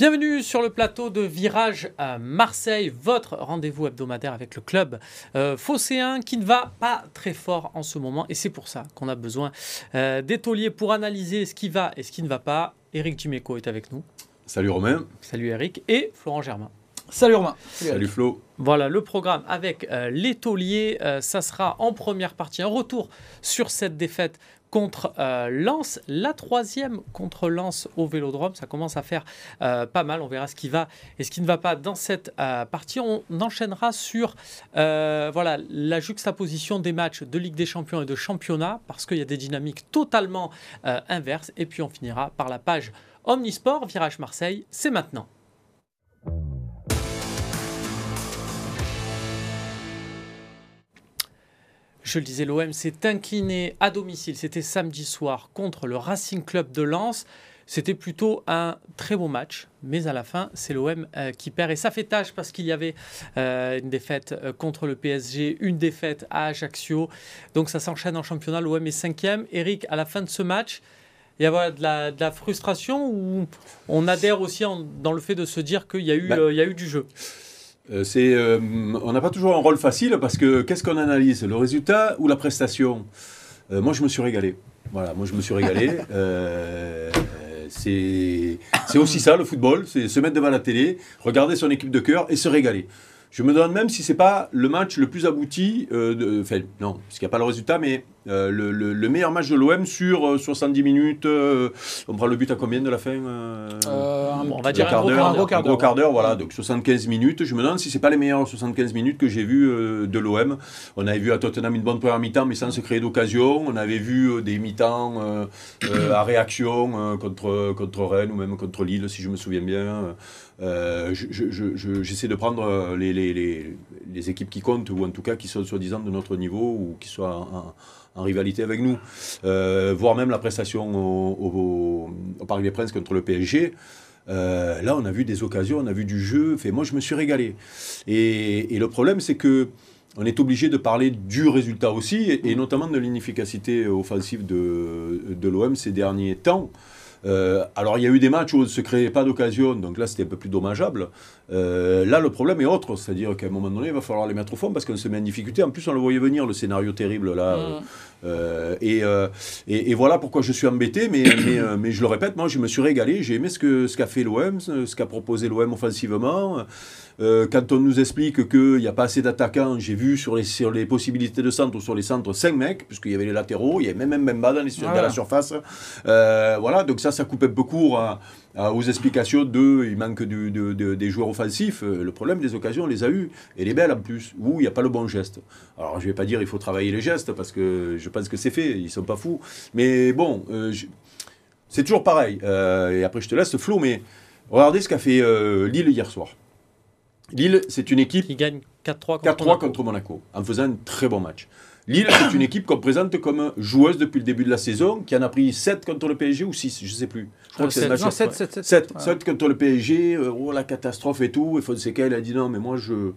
Bienvenue sur le plateau de Virage à Marseille, votre rendez-vous hebdomadaire avec le club euh, phocéen qui ne va pas très fort en ce moment et c'est pour ça qu'on a besoin euh, d'étoliers pour analyser ce qui va et ce qui ne va pas. Eric Dimeco est avec nous. Salut Romain. Salut Eric et Florent Germain. Salut Romain. Salut, Flo. Voilà le programme avec euh, l'étolier. Euh, ça sera en première partie un retour sur cette défaite contre euh, Lens, la troisième contre Lens au Vélodrome. Ça commence à faire euh, pas mal. On verra ce qui va et ce qui ne va pas dans cette euh, partie. On enchaînera sur euh, voilà la juxtaposition des matchs de Ligue des Champions et de championnat parce qu'il y a des dynamiques totalement inverses. Et puis on finira par la page Omnisport Virage Marseille. C'est maintenant. Je le disais, l'OM s'est incliné à domicile. C'était samedi soir contre le Racing Club de Lens. C'était plutôt un très bon match, mais à la fin, c'est l'OM euh, qui perd. Et ça fait tâche parce qu'il y avait euh, une défaite euh, contre le PSG, une défaite à Ajaccio. Donc ça s'enchaîne en championnat. L'OM est cinquième. Eric, à la fin de ce match, il y a de la, de la frustration ou on adhère aussi en- dans le fait de se dire qu'il y, a eu, Bah. il y a eu du jeu? C'est, euh, on n'a pas toujours un rôle facile parce que qu'est-ce qu'on analyse? Le résultat ou la prestation? Euh, Moi, je me suis régalé. Voilà, moi, je me suis régalé. Euh, c'est, c'est aussi ça, le football. C'est se mettre devant la télé, regarder son équipe de cœur et se régaler. Je me demande même si c'est pas le match le plus abouti, euh, de, enfin non, parce qu'il n'y a pas le résultat, mais euh, le, le- le meilleur match de l'OM sur euh, 70 minutes. euh, on prend le but à combien de la fin euh, Euh, Bon, on va dire un quart gros d'heure, quart un gros d'heure. quart d'heure. quart d'heure, voilà, donc 75 minutes. Je me demande si c'est pas les meilleures 75 minutes que j'ai vues euh, de l'OM. On avait vu à Tottenham une bonne première mi-temps, mais sans se créer d'occasion. On avait vu euh, des mi-temps euh, euh, à réaction euh, contre, contre Rennes ou même contre Lille, si je me souviens bien. Euh, je- je- je- je- J'essaie de prendre euh, les, les, les, les équipes qui comptent, ou en tout cas qui sont soi-disant de notre niveau, ou qui soient en, rivalité avec nous. Euh, voire même la prestation au, au- Parc des Princes contre le PSG. Euh, là, on a vu des occasions, on a vu du jeu. Fait, moi, je me suis régalé. Et, le problème, c'est que on est obligé de parler du résultat aussi, et, notamment de l'inefficacité offensive de, de l'OM ces derniers temps. Euh, alors, il y a eu des matchs où on ne se créait pas d'occasion, donc là, c'était un peu plus dommageable. Euh, là, le problème est autre, c'est-à-dire qu'à un moment donné, il va falloir les mettre au fond parce qu'on se met en difficulté. En plus, on le voyait venir, le scénario terrible là. Mm. Euh, et, euh, et, et voilà pourquoi je suis embêté, mais, mais, mais je le répète, moi je me suis régalé, j'ai aimé ce qu'a ce qu'a fait l'OM, ce qu'a proposé l'OM offensivement. Quand on nous explique qu'il n'y a pas assez d'attaquants, j'ai vu sur les, sur les possibilités de centre ou sur les centres 5 mecs, puisqu'il y avait les latéraux, il y avait même Mbemba dans, les, sur- dans la surface. Voilà, donc ça, ça coupe un peu court à- aux explications de il manque du- de- de- des joueurs offensifs. Euh, Le problème des occasions, on les a eues, et les belles en plus, où il n'y a pas le bon geste. Alors je ne vais pas dire il faut travailler les gestes, parce que je pense que c'est fait, ils ne sont pas fous. Mais bon, euh, je- c'est toujours pareil. Euh, et après, je te laisse, Flo, mais regardez ce qu'a fait euh, Lille hier soir. Lille, c'est une équipe qui gagne 4-3 contre 4-3 Monaco. contre Monaco, en faisant un très bon match. Lille, c'est une équipe qu'on présente comme joueuse depuis le début de la saison, qui en a pris 7 contre le PSG ou 6, je ne sais plus. Je crois Euh, que c'est sept. le match Non, 7, 7, 7. 7, 7 contre le PSG, euh, oh la catastrophe et tout. Et Fonseca, il a dit non, mais moi je,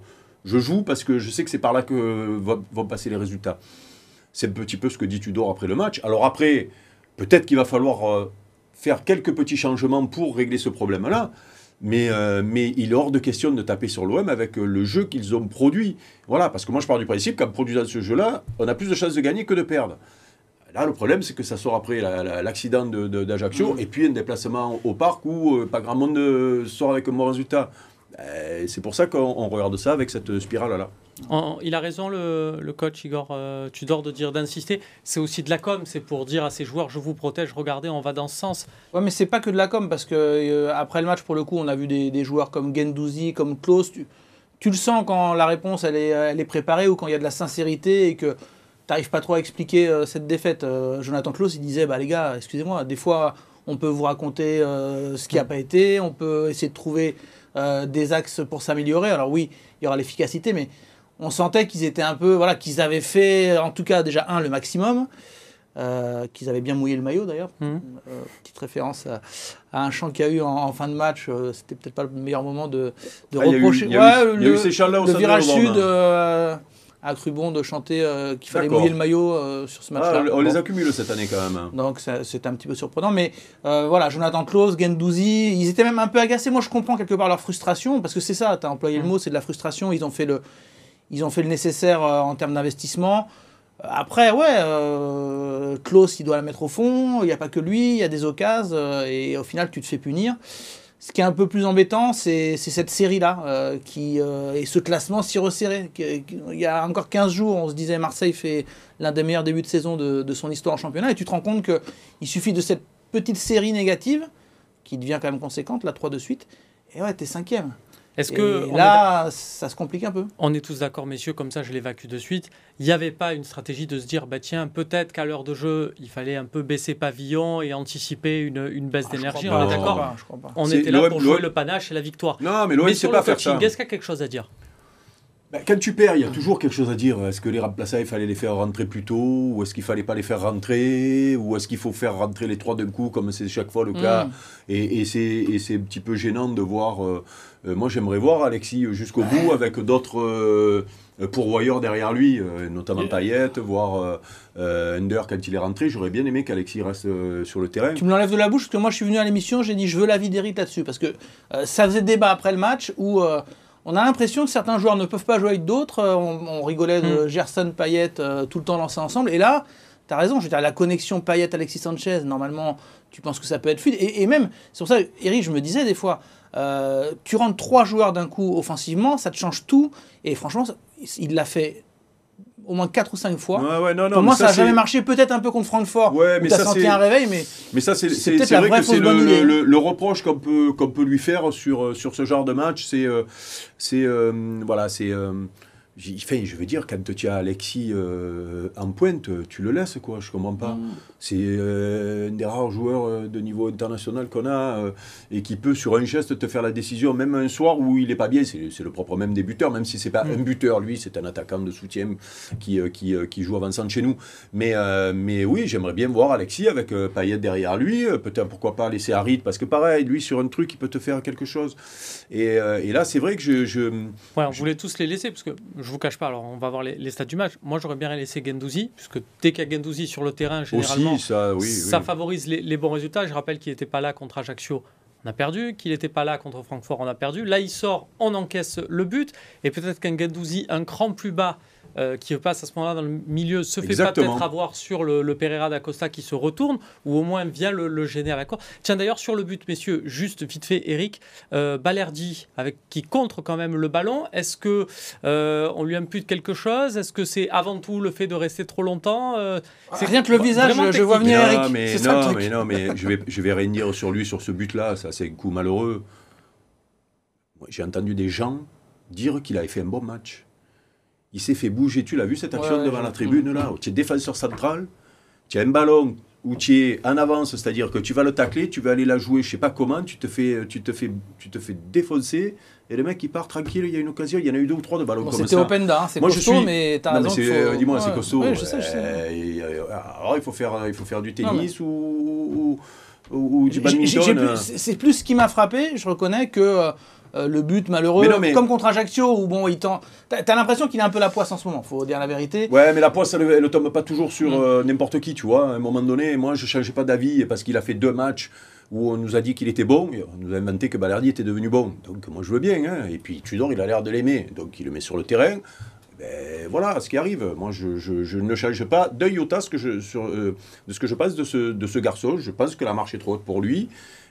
je joue parce que je sais que c'est par là que vont, vont passer les résultats. C'est un petit peu ce que dit Tudor après le match. Alors après, peut-être qu'il va falloir euh, faire quelques petits changements pour régler ce problème-là. Mais, euh, mais il est hors de question de taper sur l'OM avec euh, le jeu qu'ils ont produit. Voilà, parce que moi je pars du principe qu'en produisant ce jeu-là, on a plus de chances de gagner que de perdre. Là, le problème, c'est que ça sort après la- la- l'accident de- de- d'Ajaccio et puis un déplacement au parc où euh, pas grand monde sort avec un bon résultat. Euh, c'est pour ça qu'on on regarde ça avec cette spirale-là. Il a raison, le, coach Igor euh, Tudor, de dire d'insister. C'est aussi de la com, c'est pour dire à ses joueurs je vous protège, regardez, on va dans ce sens. Ouais, mais c'est pas que de la com, parce que euh, après le match, pour le coup, on a vu des, joueurs comme Gendouzi, comme Klaus. Tu, le sens quand la réponse elle est, préparée ou quand il y a de la sincérité et que tu n'arrives pas trop à expliquer euh, cette défaite. Euh, Jonathan Klaus, il disait bah les gars, excusez-moi, des fois on peut vous raconter ce qui n'a pas été, on peut essayer de trouver des axes pour s'améliorer. Alors oui, il y aura l'efficacité, mais on sentait qu'ils étaient un peu, voilà, qu'ils avaient fait, en tout cas déjà un le maximum, euh, qu'ils avaient bien mouillé le maillot d'ailleurs. Mhm. Euh, petite référence à, à un chant qu'il y a eu en, en fin de match. euh, C'était peut-être pas le meilleur moment de, de Ah, il y a eu- reprocher. il y a eu- Ouais, il y a eu le- ces chants-là au le stade virage sud, euh, a cru bon de chanter euh, qu'il fallait mouiller le maillot euh, sur ce Ah, match-là. on les accumule cette année quand même. hein. Donc c'est un petit peu surprenant. Mais euh, voilà, Jonathan Klaus, Gendouzi, ils étaient même un peu agacés. Moi, je comprends quelque part leur frustration, parce que c'est ça, tu as employé le mot, c'est de la frustration. Ils ont fait le, ils ont fait le nécessaire euh, en termes d'investissement. Après, ouais, euh, Klaus, il doit la mettre au fond. Il n'y a pas que lui, il y a des occasions. euh, et au final, tu te fais punir. Ce qui est un peu plus embêtant, c'est cette série-là qui et ce classement si resserré. Il y a encore 15 jours, on se disait Marseille fait l'un des meilleurs débuts de saison de, de son histoire en championnat, et tu te rends compte qu'il suffit de cette petite série négative, qui devient quand même conséquente, la 3 de suite, et ouais, t'es cinquième. Est-ce que on est là, ça se complique un peu. On est tous d'accord, messieurs, comme ça je l'évacue de suite. Il n'y avait pas une stratégie de se dire, bah tiens, peut-être qu'à l'heure de jeu, il fallait un peu baisser pavillon et anticiper une, une baisse Ah, d'énergie. On est d'accord. On était là pour jouer le panache et la victoire. Non, mais l'OM ne sait sur pas faire ça. est-ce qu'il y a quelque chose à dire? Ben, quand tu perds, il y a toujours quelque chose à dire. Est-ce que les remplaçants, il fallait les faire rentrer plus tôt Ou est-ce qu'il fallait pas les faire rentrer Ou est-ce qu'il faut faire rentrer les trois d'un coup, comme c'est chaque fois le cas Mm. Et, et c'est un petit peu gênant de voir. euh, euh, moi, j'aimerais voir Alexis jusqu'au bout avec d'autres euh, pourvoyeurs derrière lui, euh, notamment Payet, voir euh, euh, Under quand il est rentré. J'aurais bien aimé qu'Alexis reste euh, sur le terrain. Tu me l'enlèves de la bouche parce que moi je suis venu à l'émission, j'ai dit je veux l'avis d'Eric là-dessus parce que euh, ça faisait débat après le match où on a l'impression que certains joueurs ne peuvent pas jouer avec d'autres. Euh, on, on rigolait de Gerson, Payet euh, tout le temps lancés ensemble. Et là tu as raison, je veux dire la connexion Payet Alexis Sanchez normalement tu penses que ça peut être fluide. Et, et même c'est pour ça Eric je me disais des fois euh, tu rentres trois joueurs d'un coup offensivement, ça te change tout. Et franchement il l'a fait au moins quatre ou cinq fois. Ouais, ouais, non, non, Pour moi, ça n'a jamais marché. Peut-être un peu contre Francfort. Ouais, où mais t'as ça, senti c'est- un réveil, mais Mais ça, c'est vrai vraie que c'est le, le- le reproche qu'on peut, qu'on peut lui faire sur, euh, sur ce genre de match. C'est. euh, c'est euh, voilà, c'est. euh, je veux dire, quand tu as Alexis euh, en pointe, tu le laisses, quoi. Je comprends pas. Mm. C'est euh, un des rares joueurs euh, de niveau international qu'on a euh, et qui peut, sur un geste, te faire la décision, même un soir où il n'est pas bien. C'est le propre même des buteurs, même si c'est pas Mm. un buteur, lui, c'est un attaquant de soutien qui, euh, qui, qui joue avançant de chez nous. Mais, mais oui, j'aimerais bien voir Alexis avec Payet derrière lui. Peut-être pourquoi pas laisser Harit, parce que pareil, lui, sur un truc, il peut te faire quelque chose. Et, et là, c'est vrai que je. je- Ouais, on voulait tous les laisser, parce que je vous cache pas, alors on va voir les, les stats du match. Moi, j'aurais bien laissé Gendouzi, puisque dès qu'il y a Gendouzi sur le terrain, généralement, aussi, ça, oui. ça oui. favorise les, les bons résultats. Je rappelle qu'il n'était pas là contre Ajaccio, on a perdu. Qu'il n'était pas là contre Francfort, on a perdu. Là, il sort, on encaisse le but. Et peut-être qu'un Gendouzi, un cran plus bas, euh, qui passe à ce moment-là dans le milieu, se fait Exactement. pas peut-être avoir sur le, le Pereira d'Acosta qui se retourne, ou au moins vient le, le gêner à la cour. Tiens, d'ailleurs, sur le but, messieurs, juste vite fait, Eric, euh, Balerdi, avec, qui contre quand même le ballon, est-ce que euh, on lui impute quelque chose? Est-ce que c'est avant tout le fait de rester trop longtemps Euh, c'est rien que le visage, vraiment je vois venir non, Eric. mais ça non, mais non, mais je vais, je vais sur lui, sur ce but-là. Ça, c'est un coup malheureux. J'ai entendu des gens dire qu'il avait fait un bon match. Il s'est fait bouger. Tu l'as vu cette action Ouais, devant la tribune là Tu es défenseur central, tu as un ballon où tu es en avance, c'est-à-dire que tu vas le tacler, tu vas aller la jouer, je sais pas comment, tu te fais, tu te fais, tu te fais défoncer et le mec il part tranquille. Il y a une occasion, il y en a eu deux ou trois de ballons Bon, comme C'était ça. open hein, c'est Moi, je costaud, suis- mais t'as raison. qu'il faut- dis-moi, c'est Ouais. costaud. Oui, je sais, je sais. Euh, euh, alors, il faut faire, il faut faire du Non, tennis ou, ou, ou- ou du badminton. euh. C'est plus ce qui m'a frappé, je reconnais, que euh, le but malheureux, Mais non, mais- comme contre Ajaccio, où bon, il tend. T'as l'impression qu'il a un peu la poisse en ce moment, faut dire la vérité. Ouais, mais la poisse, elle, ne tombe pas toujours sur Mm. euh, n'importe qui, tu vois. À un moment donné, moi, je ne changeais pas d'avis parce qu'il a fait deux matchs où on nous a dit qu'il était bon. et on nous a inventé que Balerdi était devenu bon. Donc, moi, je veux bien. hein. Et puis, Tudor, il a l'air de l'aimer. Donc, il le met sur le terrain. Ben, voilà ce qui arrive. Moi, je, je- ne change pas que je, sur, euh, de ce que je pense de ce, de ce garçon. Je pense que la marche est trop haute pour lui.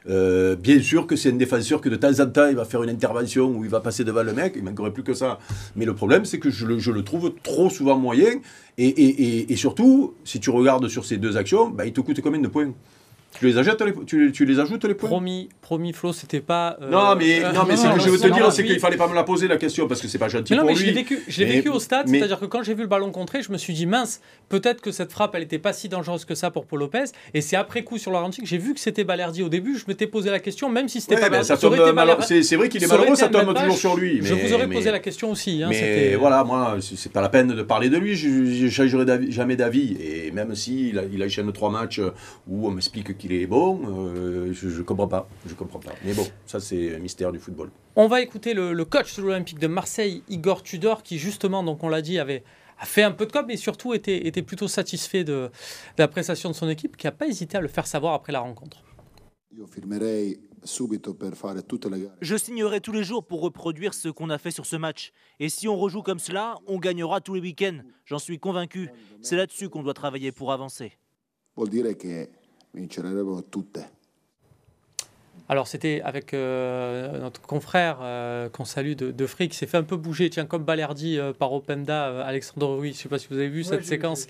Euh, bien sûr que c'est un défenseur que de temps en temps, il va faire une intervention où il va passer devant le mec. Il manquerait plus que ça. Mais le problème, c'est que je le, je le trouve trop souvent moyen. Et, et surtout, si tu regardes sur ces deux actions, ben, il te coûte combien de points? Tu les, achètes, les- tu, les- tu les ajoutes les points Promis, promis Flo, c'était pas. euh, non, mais, euh, non, mais non, ce que je veux te dire, c'est qu'il fallait pas me la poser la question parce que c'est pas gentil Mais non, pour mais je l'ai vécu, je l'ai Mais- vécu au stade, c'est-à-dire que quand j'ai vu le ballon contré, je me suis dit mince, peut-être que cette frappe, elle n'était pas si dangereuse que ça pour Paul Lopez. Et c'est après coup sur le ralenti que j'ai vu que c'était Balerdi au début. Je m'étais posé la question, même si c'était Ouais, pas ben, ça C'est vrai qu'il est malheureux, ça tombe toujours sur lui. Je vous aurais posé la question aussi. hein, mais voilà, moi, c'est pas la peine de parler de lui, je ne changerai jamais d'avis. Et même s'il a, il enchaîne trois matchs où on m'explique qu'il est bon, euh, je ne comprends pas. Je comprends pas. Mais bon, ça c'est un mystère du football. On va écouter le, le coach de l'Olympique de Marseille, Igor Tudor, qui justement, donc on l'a dit, avait, fait un peu de com, mais surtout était, était plutôt satisfait de, de la prestation de son équipe, qui n'a pas hésité à le faire savoir après la rencontre. Je signerai tous les jours pour reproduire ce qu'on a fait sur ce match. Et si on rejoue comme cela, on gagnera tous les week-ends. J'en suis convaincu. C'est là-dessus qu'on doit travailler pour avancer. Alors c'était avec euh, notre confrère euh, qu'on salue de, de Frick, qui s'est fait un peu bouger, tiens comme Balerdi euh, par Openda, Alexandre Ruiz, je ne sais pas si vous avez vu cette séquence,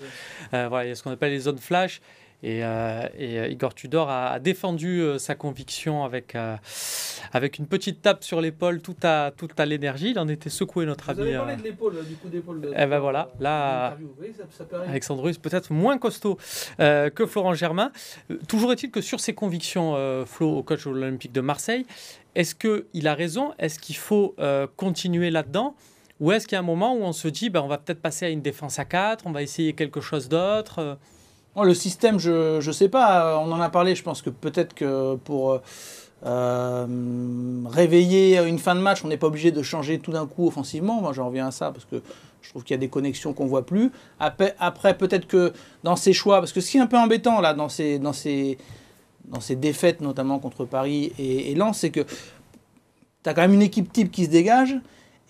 voilà, il y a ce qu'on appelle les zones flash, et, euh, euh, Igor Tudor a, défendu euh, sa conviction avec, avec une petite tape sur l'épaule tout à, tout à l'énergie. Il en était secoué, notre Vous ami. Vous avez parlé de l'épaule, du coup d'épaule. Eh ben voilà, là, Alexandre Ruiz peut-être moins costaud que Florent Germain. toujours est-il que sur ses convictions, Flo, au coach de l'Olympique de Marseille, est-ce qu'il a raison? Est-ce qu'il faut continuer là-dedans? Ou est-ce qu'il y a un moment où on se dit, ben, on va peut-être passer à une défense à 4, on va essayer quelque chose d'autre le système, je ne sais pas. On en a parlé. Je pense que peut-être que pour euh, réveiller une fin de match, on n'est pas obligé de changer tout d'un coup offensivement. Moi, j'en reviens à ça parce que je trouve qu'il y a des connexions qu'on voit plus. Après, après peut-être que dans ces choix, parce que ce qui est un peu embêtant là, dans ces, dans dans défaites, notamment contre Paris et, et Lens, c'est que tu as quand même une équipe type qui se dégage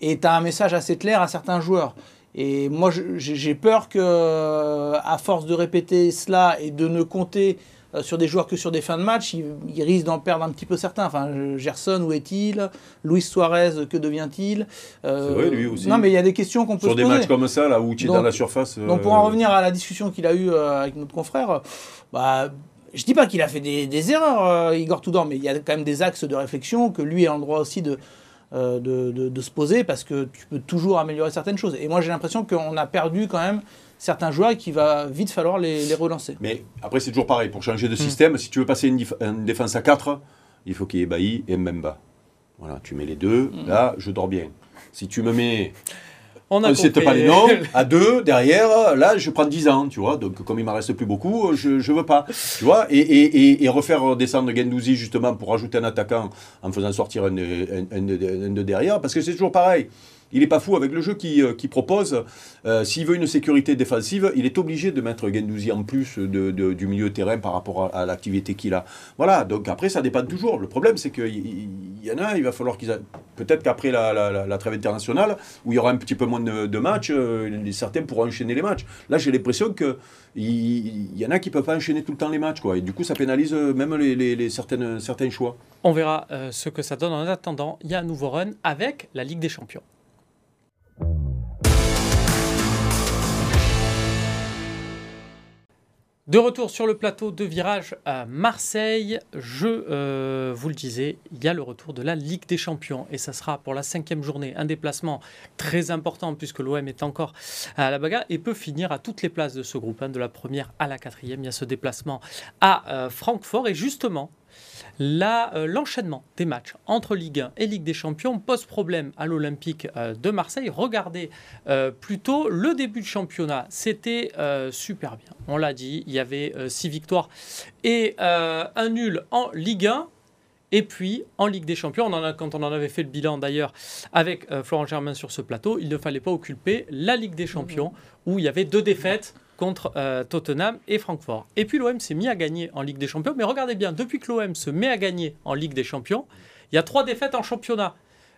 et tu as un message assez clair à certains joueurs. Et moi, j'ai peur que, euh, à force de répéter cela et de ne compter euh, sur des joueurs que sur des fins de match, il, risque d'en perdre un petit peu certains. Enfin, Gerson, où est-il? Luis Suarez, que devient-il? Euh, C'est vrai, lui aussi. Non, mais il y a des questions qu'on peut se poser. Sur des matchs comme ça, là où tu es dans la surface. Donc, pour en revenir à la discussion qu'il a eue avec notre confrère, bah, je dis pas qu'il a fait des, des erreurs, Igor Tudor, mais il y a quand même des axes de réflexion que lui a le droit aussi de, euh, de, se poser parce que tu peux toujours améliorer certaines choses. Et moi, j'ai l'impression qu'on a perdu quand même certains joueurs et qu'il va vite falloir les, relancer. Mais après, c'est toujours pareil. Pour changer de système, si tu veux passer une, défense à 4, il faut qu'il y ait Bailly et Mbemba. Voilà, tu mets les deux. Hmm. Là, je dors bien. Si tu me mets on a ne pas les noms. À deux, derrière, là, je prends 10 ans, tu vois. Donc, comme il m'en reste plus beaucoup, je ne veux pas. Tu vois et, refaire descendre Gendouzi, justement, pour ajouter un attaquant en faisant sortir un de derrière. Parce que c'est toujours pareil il n'est pas fou avec le jeu qu'il euh, propose. Euh, s'il veut une sécurité défensive, il est obligé de mettre Gendouzi en plus du milieu de terrain par rapport à, l'activité qu'il a. Voilà, donc après, ça dépend toujours. Le problème, c'est qu'il y, en a, il va falloir qu'ils. Peut-être qu'après la, trêve internationale, où il y aura un petit peu moins de, matchs, euh, certains pourront enchaîner les matchs. Là, j'ai l'impression que il, y en a qui ne peuvent pas enchaîner tout le temps les matchs. Quoi. Et du coup, ça pénalise même les, certaines, certains choix. On verra ce que ça donne. En attendant, il y a un nouveau run avec la Ligue des Champions. De retour sur le plateau de virage à Marseille, je euh, vous le disais, il y a le retour de la Ligue des Champions. Et ça sera pour la cinquième journée. Un déplacement très important puisque l'OM est encore à la bagarre et peut finir à toutes les places de ce groupe, de la première à la quatrième. Il y a ce déplacement à euh, Francfort. Et justement, euh, l'enchaînement des matchs entre Ligue 1 et Ligue des Champions pose problème à l'Olympique euh, de Marseille. Regardez euh, plutôt le début de championnat, c'était super bien. On l'a dit, il y avait six victoires et un nul en Ligue 1. Et puis, en Ligue des Champions, quand on en avait fait le bilan d'ailleurs avec Florent Germain sur ce plateau, il ne fallait pas occulper la Ligue des Champions, où il y avait deux défaites contre euh, Tottenham et Francfort. Et puis l'OM s'est mis à gagner en Ligue des Champions. Mais regardez bien, depuis que l'OM se met à gagner en Ligue des Champions, il y a trois défaites en championnat.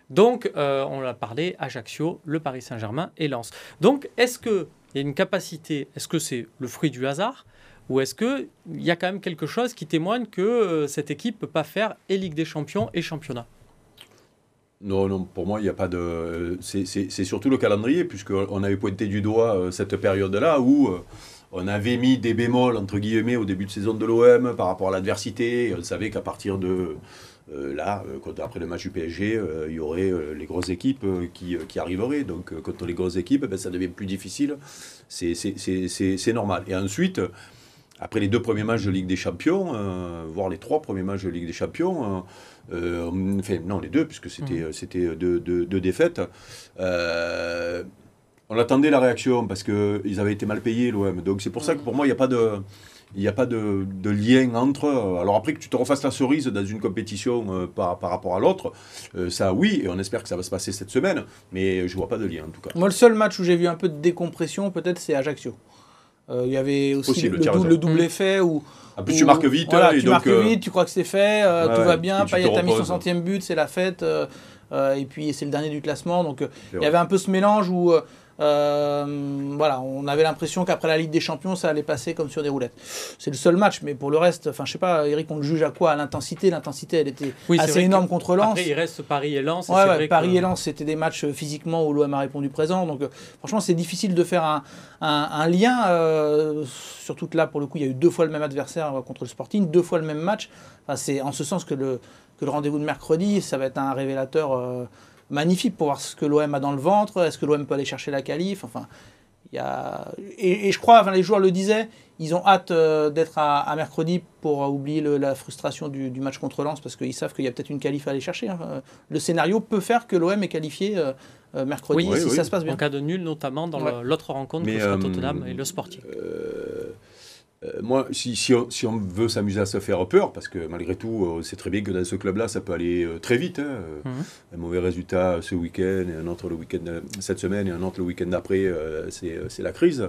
Donc, euh, on l'a parlé, Ajaccio, le Paris Saint-Germain et Lens. Donc, est-ce qu'il y a une capacité, est-ce que c'est le fruit du hasard ou est-ce qu'il y a quand même quelque chose qui témoigne que euh, cette équipe ne peut pas faire et Ligue des Champions et championnat? Non, non, pour moi, il n'y a pas de. C'est surtout le calendrier, puisqu'on avait pointé du doigt euh, cette période-là où euh, on avait mis des bémols, entre guillemets, au début de saison de l'OM par rapport à l'adversité. On savait qu'à partir de euh, là, après le match du PSG, il y aurait les grosses équipes qui, qui, arriveraient. Donc, contre les grosses équipes, ben, ça devient plus difficile. C'est normal. Et ensuite après les deux premiers matchs de Ligue des Champions, voire les trois premiers matchs de Ligue des Champions, euh, enfin, non, les deux, puisque c'était mmh. c'était deux, deux, défaites. Euh, on attendait la réaction parce qu'ils avaient été mal payés, l'OM. Donc c'est pour ça que pour moi, il n'y a pas de. il n'y a pas de, de, lien entre. Alors après que tu te refasses la cerise dans une compétition euh, par, par, rapport à l'autre, euh, ça oui, et on espère que ça va se passer cette semaine, mais je ne vois pas de lien en tout cas. Moi, le seul match où j'ai vu un peu de décompression, peut-être, c'est Ajaccio. Euh, il y avait aussi le, le, double effet où. En plus, tu marques vite. Voilà, tu marques vite, tu crois que c'est fait, tout va bien. Payet a mis son centième but, c'est la fête. et puis, c'est le dernier du classement. Donc, il y avait un peu ce mélange où euh, voilà, on avait l'impression qu'après la Ligue des Champions, ça allait passer comme sur des roulettes. C'est le seul match, mais pour le reste, enfin, je sais pas, Eric, on le juge à quoi? À l'intensité? L'intensité, elle était assez énorme contre Lens. Après, il reste Paris et Lens. Paris et Lens, c'était des matchs euh, physiquement où l'OM a répondu présent. Donc, euh, franchement, c'est difficile de faire un, un, lien. surtout que là, pour le coup, il y a eu deux fois le même adversaire contre le Sporting, deux fois le même match. Enfin, c'est en ce sens que le, que le rendez-vous de mercredi, ça va être un révélateur magnifique pour voir ce que l'OM a dans le ventre. Est-ce que l'OM peut aller chercher la qualif Enfin, il y a... et, je crois, enfin, les joueurs le disaient, ils ont hâte euh, d'être à, mercredi pour oublier la frustration du, match contre Lens parce qu'ils savent qu'il y a peut-être une qualif à aller chercher. Hein. Le scénario peut faire que l'OM est qualifié euh, euh, mercredi si ça se passe bien. En cas de nul, notamment dans l'autre rencontre que sera Tottenham et le Sporting. Euh, moi, si, si, on, veut s'amuser à se faire peur, parce que malgré tout, on sait très bien que dans ce club-là, ça peut aller euh, très vite. Hein. Mhm. Un mauvais résultat ce week-end, et un autre le week-end euh, cette semaine, et un autre le week-end d'après, c'est la crise.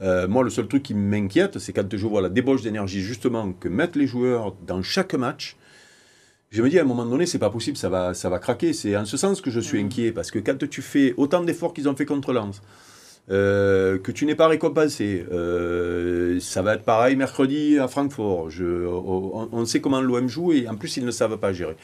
moi, le seul truc qui m'inquiète, c'est quand je vois la débauche d'énergie, justement, que mettent les joueurs dans chaque match. Je me dis à un moment donné, c'est pas possible, ça va, ça va craquer. C'est en ce sens que je suis mhm. inquiet, parce que quand tu fais autant d'efforts qu'ils ont fait contre Lens, euh, que tu n'es pas récompensé. Euh, ça va être pareil mercredi à Francfort. On, sait comment l'OM joue et en plus ils ne savent pas gérer.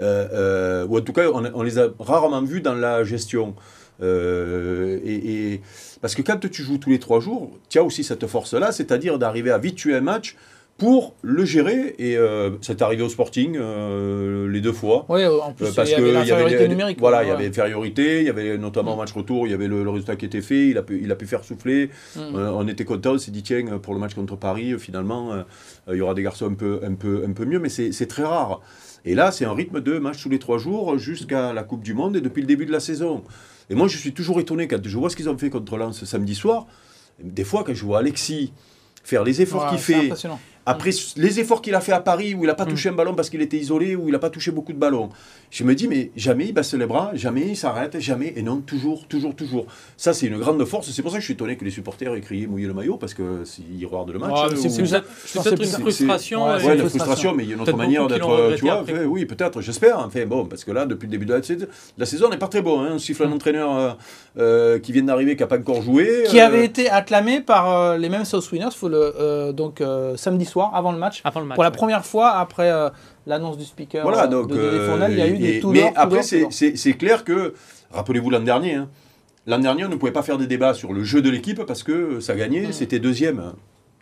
Euh, ou en tout cas, on, les a rarement vus dans la gestion. Et, parce que quand tu joues tous les trois jours, tu as aussi cette force-là, c'est-à-dire d'arriver à vite tuer un match pour le gérer. Et euh, c'est arrivé au Sporting euh, les deux fois. Oui, en plus, euh, parce il y avait l'infériorité numérique. Voilà, il y avait l'infériorité, il y avait notamment mm. match retour, il y avait le, résultat qui était fait, il a pu, il a pu faire souffler. Mm. on était content, on s'est dit, tiens, pour le match contre Paris, finalement, il y aura des garçons un peu, un peu, un peu mieux, mais c'est très rare. Et là, c'est un rythme de match tous les trois jours jusqu'à la Coupe du Monde et depuis le début de la saison. Et moi, je suis toujours étonné quand je vois ce qu'ils ont fait contre Lens samedi soir. Des fois, quand je vois Alexis faire les efforts qu'il fait, après les efforts qu'il a fait à Paris, où il n'a pas mm. touché un ballon parce qu'il était isolé, où il n'a pas touché beaucoup de ballons, je me dis, mais jamais il baisse les bras, jamais il s'arrête, jamais, et non, toujours, toujours, toujours. Ça, c'est une grande force. C'est pour ça que je suis étonné que les supporters aient crié mouiller le maillot, parce qu'ils regardent le match. c'est peut-être une frustration. Oui, une frustration, mais il y a une autre manière d'être. Tu vois, oui, peut-être, j'espère. Enfin, bon, parce que là, depuis le début de la, saison, n'est pas très bon. Hein. On siffle un mm. entraîneur euh, euh, qui vient d'arriver, qui n'a pas encore joué. Qui avait euh, été acclamé par les mêmes South Winners, faut le, donc samedi soir, avant le match. Pour la première fois après euh, l'annonce du speaker voilà, donc, de, euh, il y a eu des tout Mais après, c'est clair que, rappelez-vous l'an dernier, hein, l'an dernier, on ne pouvait pas faire des débats sur le jeu de l'équipe parce que ça gagnait, mm. c'était deuxième.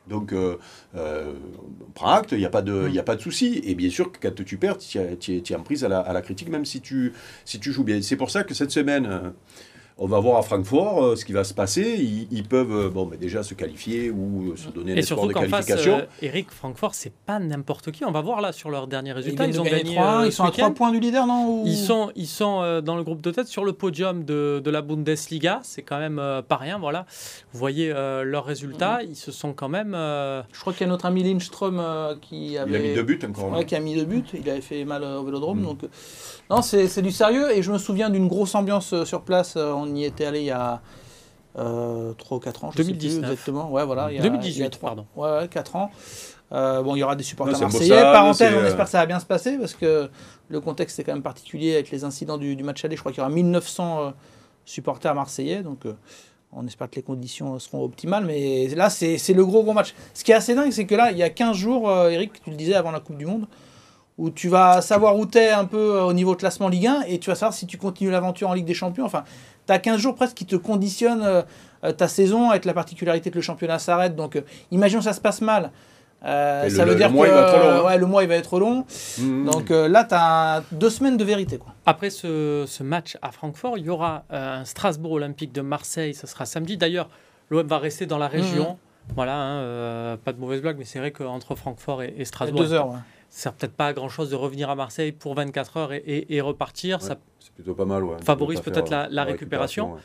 Donc, euh, on prend acte, il n'y a pas de, mm. a pas de souci. Et bien sûr, quand tu perds, tu es, en prise à la, à la, critique, même si tu, si tu joues bien. C'est pour ça que cette semaine, on va voir à Francfort euh, ce qui va se passer. Ils, peuvent euh, bon, mais déjà se qualifier ou euh, se donner un espoir de qualification. Face, Eric, Francfort, c'est pas n'importe qui. On va voir là sur leurs derniers résultats. Ils, ont gagné. ils sont à 3 points du leader, non Ils sont, ils sont dans le groupe de tête sur le podium de, de la Bundesliga. C'est quand même pas rien. Voilà. Vous voyez leurs résultats. Mm. Ils se sont quand même. Je crois qu'il y a notre ami Lindström qui avait. Il a mis deux buts encore. Ouais, qui a mis deux buts. Il avait fait mal au vélodrome. Mm. Donc, non, c'est du sérieux. Et je me souviens d'une grosse ambiance sur place. On y était allé il y a euh, 3 ou 4 ans, je 2019. sais plus exactement. Ouais, voilà, il y a, 2018, pardon. Ouais, 4 ans. Euh, bon, il y aura des supporters marseillais. Parenthèse, on espère que ça va bien se passer parce que le contexte est quand même particulier avec les incidents du, match aller. Je crois qu'il y aura 1900 euh, supporters marseillais. Donc, euh, on espère que les conditions seront optimales. Mais là, c'est le gros, gros match. Ce qui est assez dingue, c'est que là, il y a 15 jours, Eric, tu le disais avant la Coupe du Monde, où tu vas savoir où tu es un peu au niveau de classement Ligue 1 et tu vas savoir si tu continues l'aventure en Ligue des Champions. Enfin, tu as 15 jours presque qui te conditionnent euh, euh, ta saison avec la particularité que le championnat s'arrête. Donc, euh, imaginons ça se passe mal. ça le, veut dire que hein. ouais, le mois il va être long. Mmh. Donc là, tu as deux semaines de vérité. Quoi. Après ce, ce, match à Francfort, il y aura un Strasbourg Olympique de Marseille. Ça sera samedi. D'ailleurs, l'OM va rester dans la région. Mmh. Voilà, hein, pas de mauvaise blague, mais c'est vrai qu'entre Francfort et, Strasbourg, deux heures, ouais sert peut-être pas à grand chose de revenir à Marseille pour 24 heures et, repartir. ça c'est plutôt pas mal, Favorise peut-être la, récupération.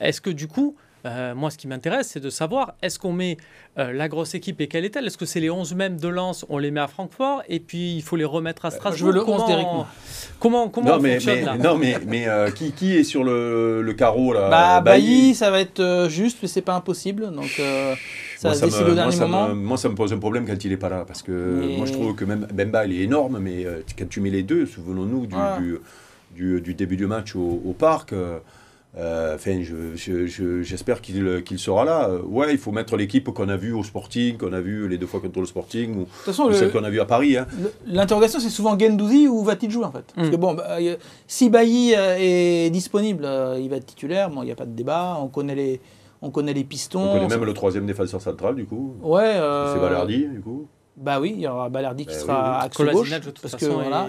Est-ce que du coup, moi, ce qui m'intéresse, c'est de savoir est-ce qu'on met la grosse équipe et quelle est-elle? Est-ce que c'est les 11 mêmes de Lens, on les met à Francfort et puis il faut les remettre à Strasbourg? Je veux le 11 d'Eric Comment, comment non, on mais, fonctionne mais, là? Non, mais, mais qui, qui, est sur le, le carreau là? Bah, Bailly, ça va être juste, mais c'est pas impossible. Donc. Ça moi, ça me, au dernier moi, moment. Ça me, moi, ça me pose un problème quand il n'est pas là. Parce que mais... moi, je trouve que même Bemba, il est énorme, mais euh, quand tu mets les deux, souvenons-nous du, ah. du, du, du, début du match au, au parc. Euh, Enfin, j'espère je, qu'il sera là. Ouais, il faut mettre l'équipe qu'on a vue au Sporting, qu'on a vu les deux fois contre le Sporting, ou, ou celle qu'on a vue à Paris. Hein. L'interrogation, c'est souvent Gendouzi ou va-t-il jouer en fait? Parce que bon, bah, si Bailly est disponible, il va être titulaire. Bon, il n'y a pas de débat. On connaît les, on connaît les pistons. On connaît même le troisième défenseur central, du coup. Ouais. Euh... C'est Balardi, du coup. Bah oui, il y aura Balardi qui bah, sera oui, axe gauche. De toute parce façon, que voilà.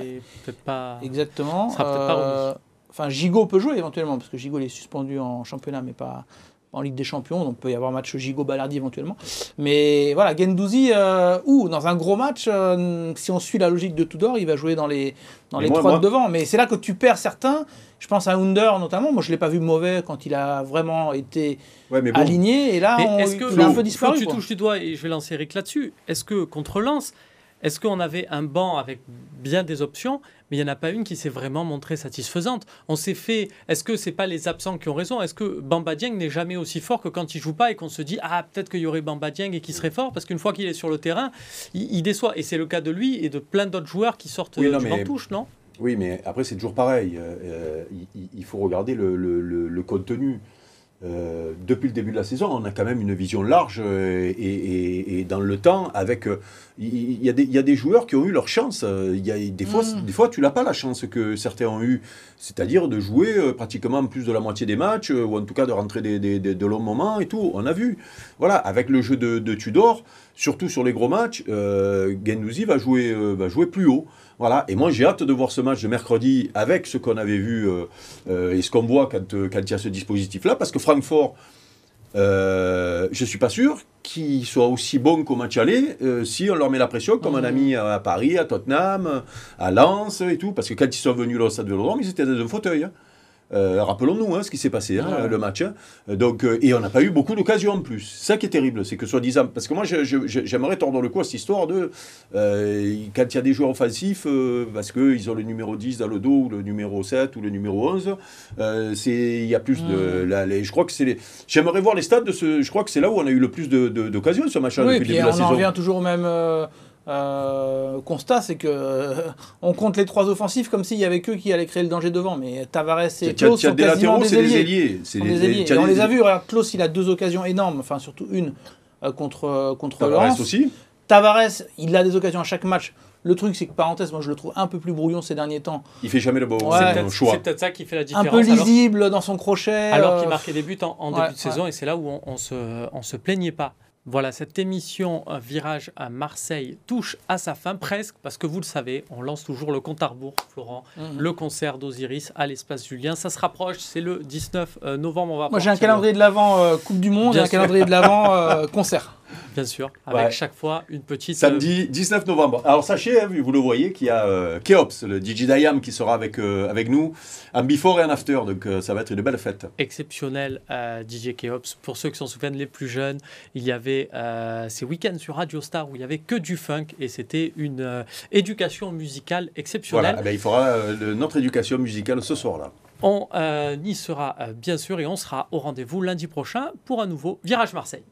Pas... Exactement. Sera peut-être pas euh... Enfin, Gigot peut jouer éventuellement parce que Gigot est suspendu en championnat, mais pas en Ligue des Champions, donc il peut y avoir un match Gigot-Balardi éventuellement. Mais voilà, Gendouzi, euh, ou dans un gros match, euh, si on suit la logique de Tudor, il va jouer dans les, dans les moi, trois moi... de devant. Mais c'est là que tu perds certains. Je pense à Under notamment. Moi, je ne l'ai pas vu mauvais quand il a vraiment été ouais, bon. aligné. Et là, on, est-ce que, il a un peu disparu. Tu touches du doigt et je vais lancer Eric là-dessus. Est-ce que contre Lens, est-ce qu'on avait un banc avec bien des options, mais il n'y en a pas une qui s'est vraiment montrée satisfaisante? On s'est fait. Est-ce que c'est pas les absents qui ont raison? Est-ce que Bamba Dieng n'est jamais aussi fort que quand il joue pas et qu'on se dit ah peut-être qu'il y aurait Bamba Dieng et qui serait fort? Parce qu'une fois qu'il est sur le terrain, il, il déçoit et c'est le cas de lui et de plein d'autres joueurs qui sortent oui, non, du mais... banc touche, non? oui, mais après, c'est toujours pareil. Euh, il, il, faut regarder le, le, le, le contenu. Euh, depuis le début de la saison, on a quand même une vision large et, et, et dans le temps, avec euh, il, y a des, il y a des joueurs qui ont eu leur chance. Il y a, des, fois, mm. des fois, tu n'as pas la chance que certains ont eu, c'est-à-dire de jouer euh, pratiquement plus de la moitié des matchs, ou en tout cas de rentrer des, des, des, de longs moments et tout. On a vu. Voilà, avec le jeu de, de Tudor, surtout sur les gros matchs, euh, Gendouzi va jouer, euh, va jouer plus haut. Voilà, et moi j'ai hâte de voir ce match de mercredi avec ce qu'on avait vu euh, euh, et ce qu'on voit quand, quand il y a ce dispositif-là, parce que Francfort, euh, je ne suis pas sûr qu'ils soient aussi bons qu'au match aller euh, si on leur met la pression comme on a mis à Paris, à Tottenham, à Lens et tout, parce que quand ils sont venus au stade Vélodrome, ils étaient dans un fauteuil. Hein. Euh, Rappelons-nous hein, ce qui s'est passé, hein, ouais. le match. Donc, euh, et on n'a pas eu beaucoup d'occasions en plus. Ça qui est terrible, c'est que soi-disant. Parce que moi, j'aimerais tordre le cou à cette histoire de. Euh, quand il y a des joueurs offensifs, parce qu'ils ont le numéro 10 dans le dos, ou le numéro 7 ou le numéro 11, euh, il y a plus Hmm. de. Les, je crois que c'est les. J'aimerais voir les stats de ce. Je crois que c'est là où on a eu le plus d'occasions, de, de, ce match-là, oui, depuis et le début puis de la on en saison. revient toujours au même. Euh, constat, c'est que euh, on compte les trois offensifs comme s'il y avait que qui allaient créer le danger devant. Mais Tavares et Klaus sont des quasiment des ailiers. Des ailiers. Sont des ailiers. Et on les a vus. Regarde, Klaus, il a deux occasions énormes. Enfin, surtout une euh, contre contre Tavares Lens. aussi. Tavares, il a des occasions à chaque match. Le truc, c'est que parenthèse, moi je le trouve un peu plus brouillon ces derniers temps. Il fait jamais le bon Ouais. C'est choix. peut-être peut ça qui fait la différence. Un peu lisible alors, dans son crochet. Alors qu'il marquait des buts en, en ouais, début de saison et c'est là où on, on, se, on se plaignait pas. Voilà, cette émission euh, Virage à Marseille touche à sa fin presque, parce que vous le savez, on lance toujours le compte à rebours, Florent, Mhm. le concert d'Osiris à l'espace Julien. Ça se rapproche, c'est le 19 euh, novembre. On va Moi j'ai un calendrier de l'avant euh, Coupe du Monde Bien et un sûr. calendrier de l'avant euh, concert. Bien sûr, avec Ouais. chaque fois une petite. euh, Samedi 19 novembre. Alors sachez, hein, vous le voyez, qu'il y a euh, Keops, le DJ Dayam, qui sera avec, euh, avec nous, un before et un after. Donc euh, ça va être une belle fête. exceptionnel euh, DJ Keops. Pour ceux qui s'en souviennent, les plus jeunes, il y avait euh, ces week-ends sur Radio Star où il y avait que du funk et c'était une euh, éducation musicale exceptionnelle. Voilà, Eh ben, il fera euh, le- notre éducation musicale ce soir-là. On euh, y sera euh, bien sûr et on sera au rendez-vous lundi prochain pour un nouveau Virage Marseille.